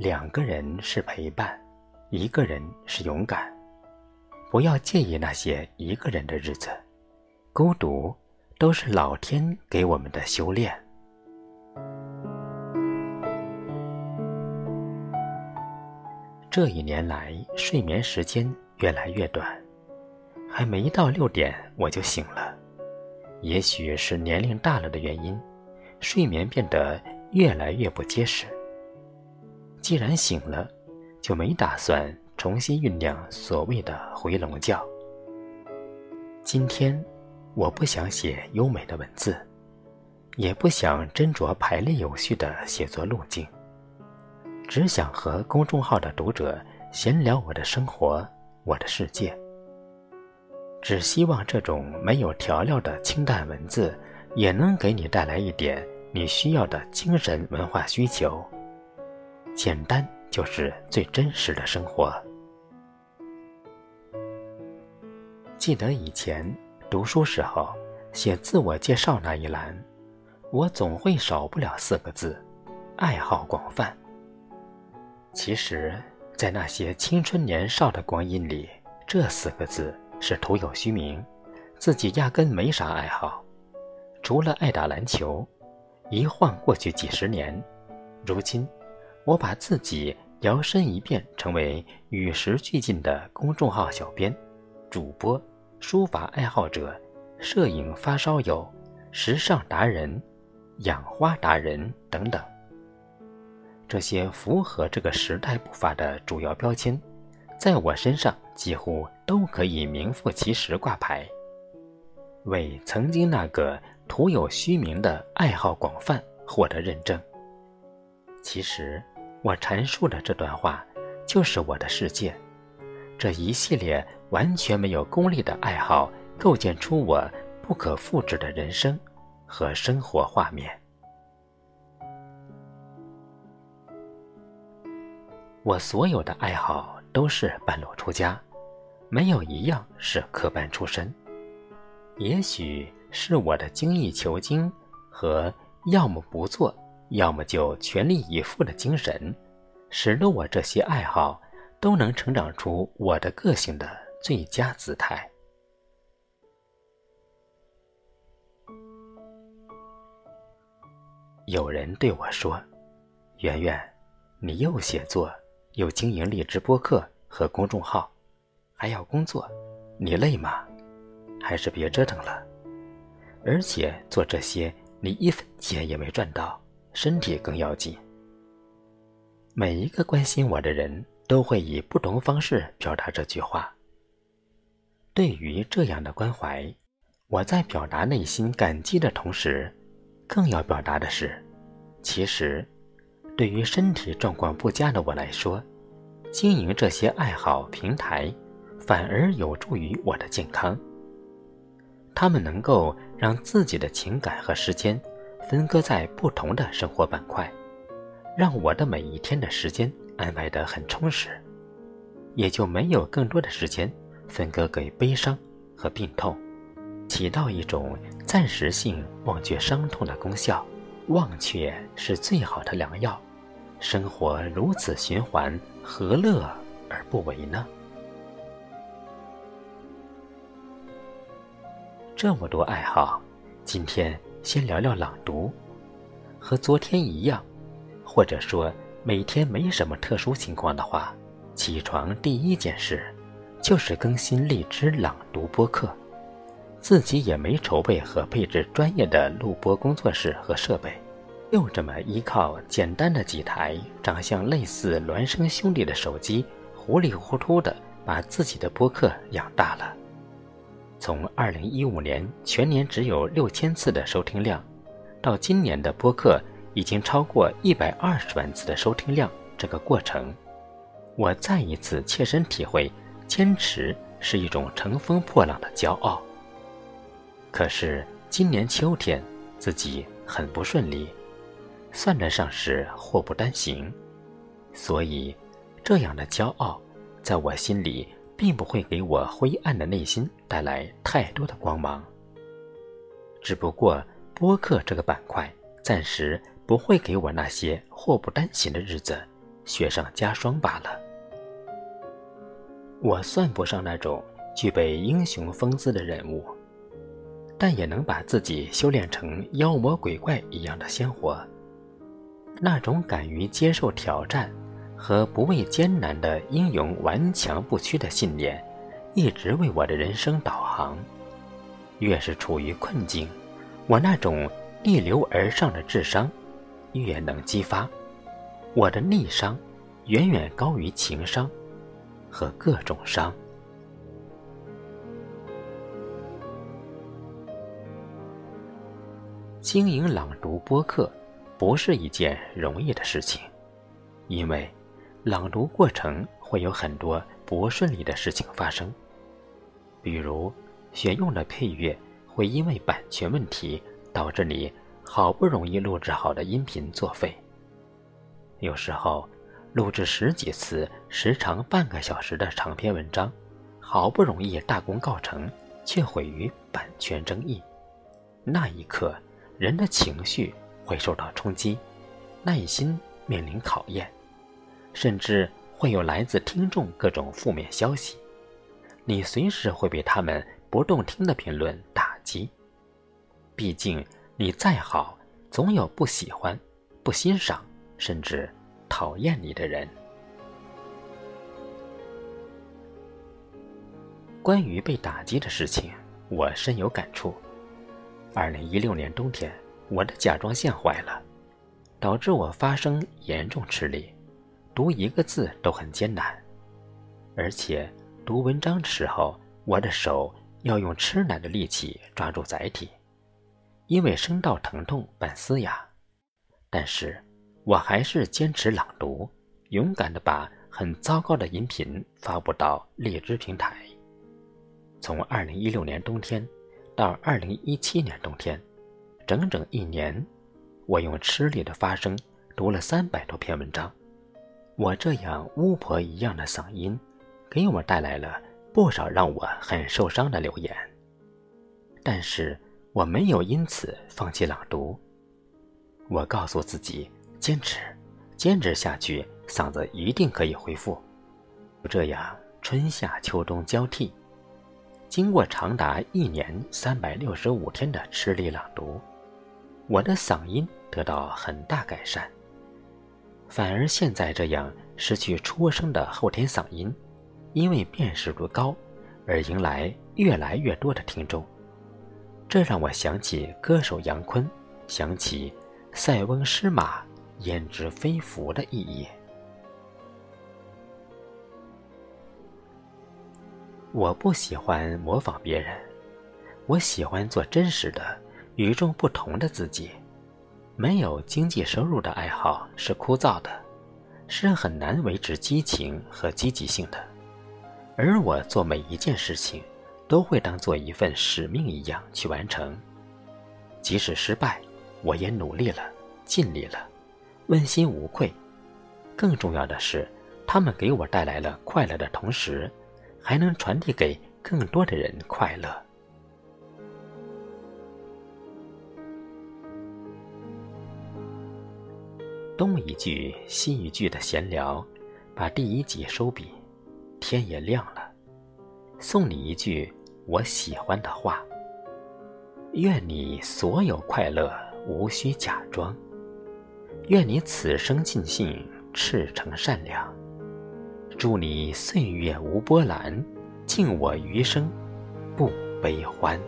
两个人是陪伴，一个人是勇敢。不要介意那些一个人的日子，孤独都是老天给我们的修炼。这一年来，睡眠时间越来越短，还没到六点我就醒了。也许是年龄大了的原因，睡眠变得越来越不结实。既然醒了，就没打算重新酝酿所谓的回笼觉。今天，我不想写优美的文字，也不想斟酌排列有序的写作路径。只想和公众号的读者闲聊我的生活，我的世界。只希望这种没有调料的清淡文字，也能给你带来一点你需要的精神文化需求。简单就是最真实的生活。记得以前读书时候写自我介绍那一栏，我总会少不了四个字：爱好广泛。其实，在那些青春年少的光阴里，这四个字是徒有虚名，自己压根没啥爱好，除了爱打篮球。一晃过去几十年，如今，我把自己摇身一变成为与时俱进的公众号小编、主播、书法爱好者、摄影发烧友、时尚达人、养花达人等等。这些符合这个时代步伐的主要标签，在我身上几乎都可以名副其实挂牌，为曾经那个徒有虚名的爱好广泛获得认证。其实，我阐述的这段话就是我的世界，这一系列完全没有功利的爱好，构建出我不可复制的人生和生活画面。我所有的爱好都是半路出家，没有一样是科班出身。也许是我的精益求精和要么不做，要么就全力以赴的精神，使得我这些爱好都能成长出我的个性的最佳姿态。有人对我说：“圆圆，你又写作。”又经营励志播客和公众号，还要工作，你累吗？还是别折腾了。而且做这些，你一分钱也没赚到，身体更要紧。每一个关心我的人都会以不同方式表达这句话。对于这样的关怀，我在表达内心感激的同时，更要表达的是，其实。对于身体状况不佳的我来说，经营这些爱好平台，反而有助于我的健康。他们能够让自己的情感和时间分割在不同的生活板块，让我的每一天的时间安排得很充实，也就没有更多的时间分割给悲伤和病痛，起到一种暂时性忘却伤痛的功效。忘却是最好的良药。生活如此循环，何乐而不为呢？这么多爱好，今天先聊聊朗读。和昨天一样，或者说每天没什么特殊情况的话，起床第一件事就是更新荔枝朗读播客。自己也没筹备和配置专业的录播工作室和设备。就这么依靠简单的几台长相类似孪生兄弟的手机，糊里糊涂的把自己的播客养大了。从2015年全年只有六千次的收听量，到今年的播客已经超过一百二十万次的收听量，这个过程，我再一次切身体会，坚持是一种乘风破浪的骄傲。可是今年秋天，自己很不顺利。算得上是祸不单行，所以这样的骄傲，在我心里并不会给我灰暗的内心带来太多的光芒。只不过播客这个板块暂时不会给我那些祸不单行的日子雪上加霜罢了。我算不上那种具备英雄风姿的人物，但也能把自己修炼成妖魔鬼怪一样的鲜活。那种敢于接受挑战和不畏艰难的英勇顽强不屈的信念，一直为我的人生导航。越是处于困境，我那种逆流而上的智商，越能激发我的逆商，远远高于情商和各种商。经营朗读播客。不是一件容易的事情，因为朗读过程会有很多不顺利的事情发生，比如选用的配乐会因为版权问题导致你好不容易录制好的音频作废；有时候录制十几次、时长半个小时的长篇文章，好不容易大功告成，却毁于版权争议。那一刻，人的情绪。会受到冲击，耐心面临考验，甚至会有来自听众各种负面消息，你随时会被他们不动听的评论打击。毕竟你再好，总有不喜欢、不欣赏，甚至讨厌你的人。关于被打击的事情，我深有感触。二零一六年冬天。我的甲状腺坏了，导致我发声严重吃力，读一个字都很艰难，而且读文章的时候，我的手要用吃奶的力气抓住载体，因为声道疼痛伴嘶哑。但是我还是坚持朗读，勇敢地把很糟糕的音频发布到荔枝平台。从二零一六年冬天到二零一七年冬天。整整一年，我用吃力的发声读了三百多篇文章。我这样巫婆一样的嗓音，给我带来了不少让我很受伤的留言。但是我没有因此放弃朗读。我告诉自己，坚持，坚持下去，嗓子一定可以恢复。就这样，春夏秋冬交替，经过长达一年三百六十五天的吃力朗读。我的嗓音得到很大改善，反而现在这样失去出生的后天嗓音，因为辨识度高，而迎来越来越多的听众。这让我想起歌手杨坤，想起“塞翁失马，焉知非福”的意义。我不喜欢模仿别人，我喜欢做真实的。与众不同的自己，没有经济收入的爱好是枯燥的，是很难维持激情和积极性的。而我做每一件事情，都会当做一份使命一样去完成，即使失败，我也努力了，尽力了，问心无愧。更重要的是，他们给我带来了快乐的同时，还能传递给更多的人快乐。东一句西一句的闲聊，把第一集收笔。天也亮了，送你一句我喜欢的话。愿你所有快乐无需假装，愿你此生尽兴赤诚善良。祝你岁月无波澜，敬我余生不悲欢。